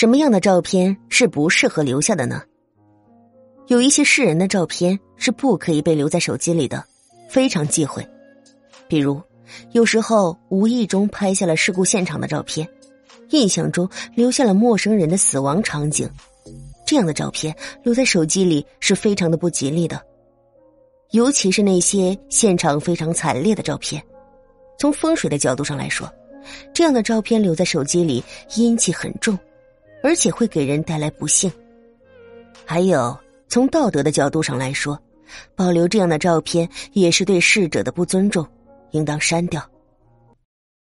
什么样的照片是不适合留下的呢？有一些世人的照片是不可以被留在手机里的，非常忌讳。比如，有时候无意中拍下了事故现场的照片，印象中留下了陌生人的死亡场景，这样的照片留在手机里是非常的不吉利的。尤其是那些现场非常惨烈的照片，从风水的角度上来说，这样的照片留在手机里阴气很重。而且会给人带来不幸。还有，从道德的角度上来说，保留这样的照片也是对逝者的不尊重，应当删掉。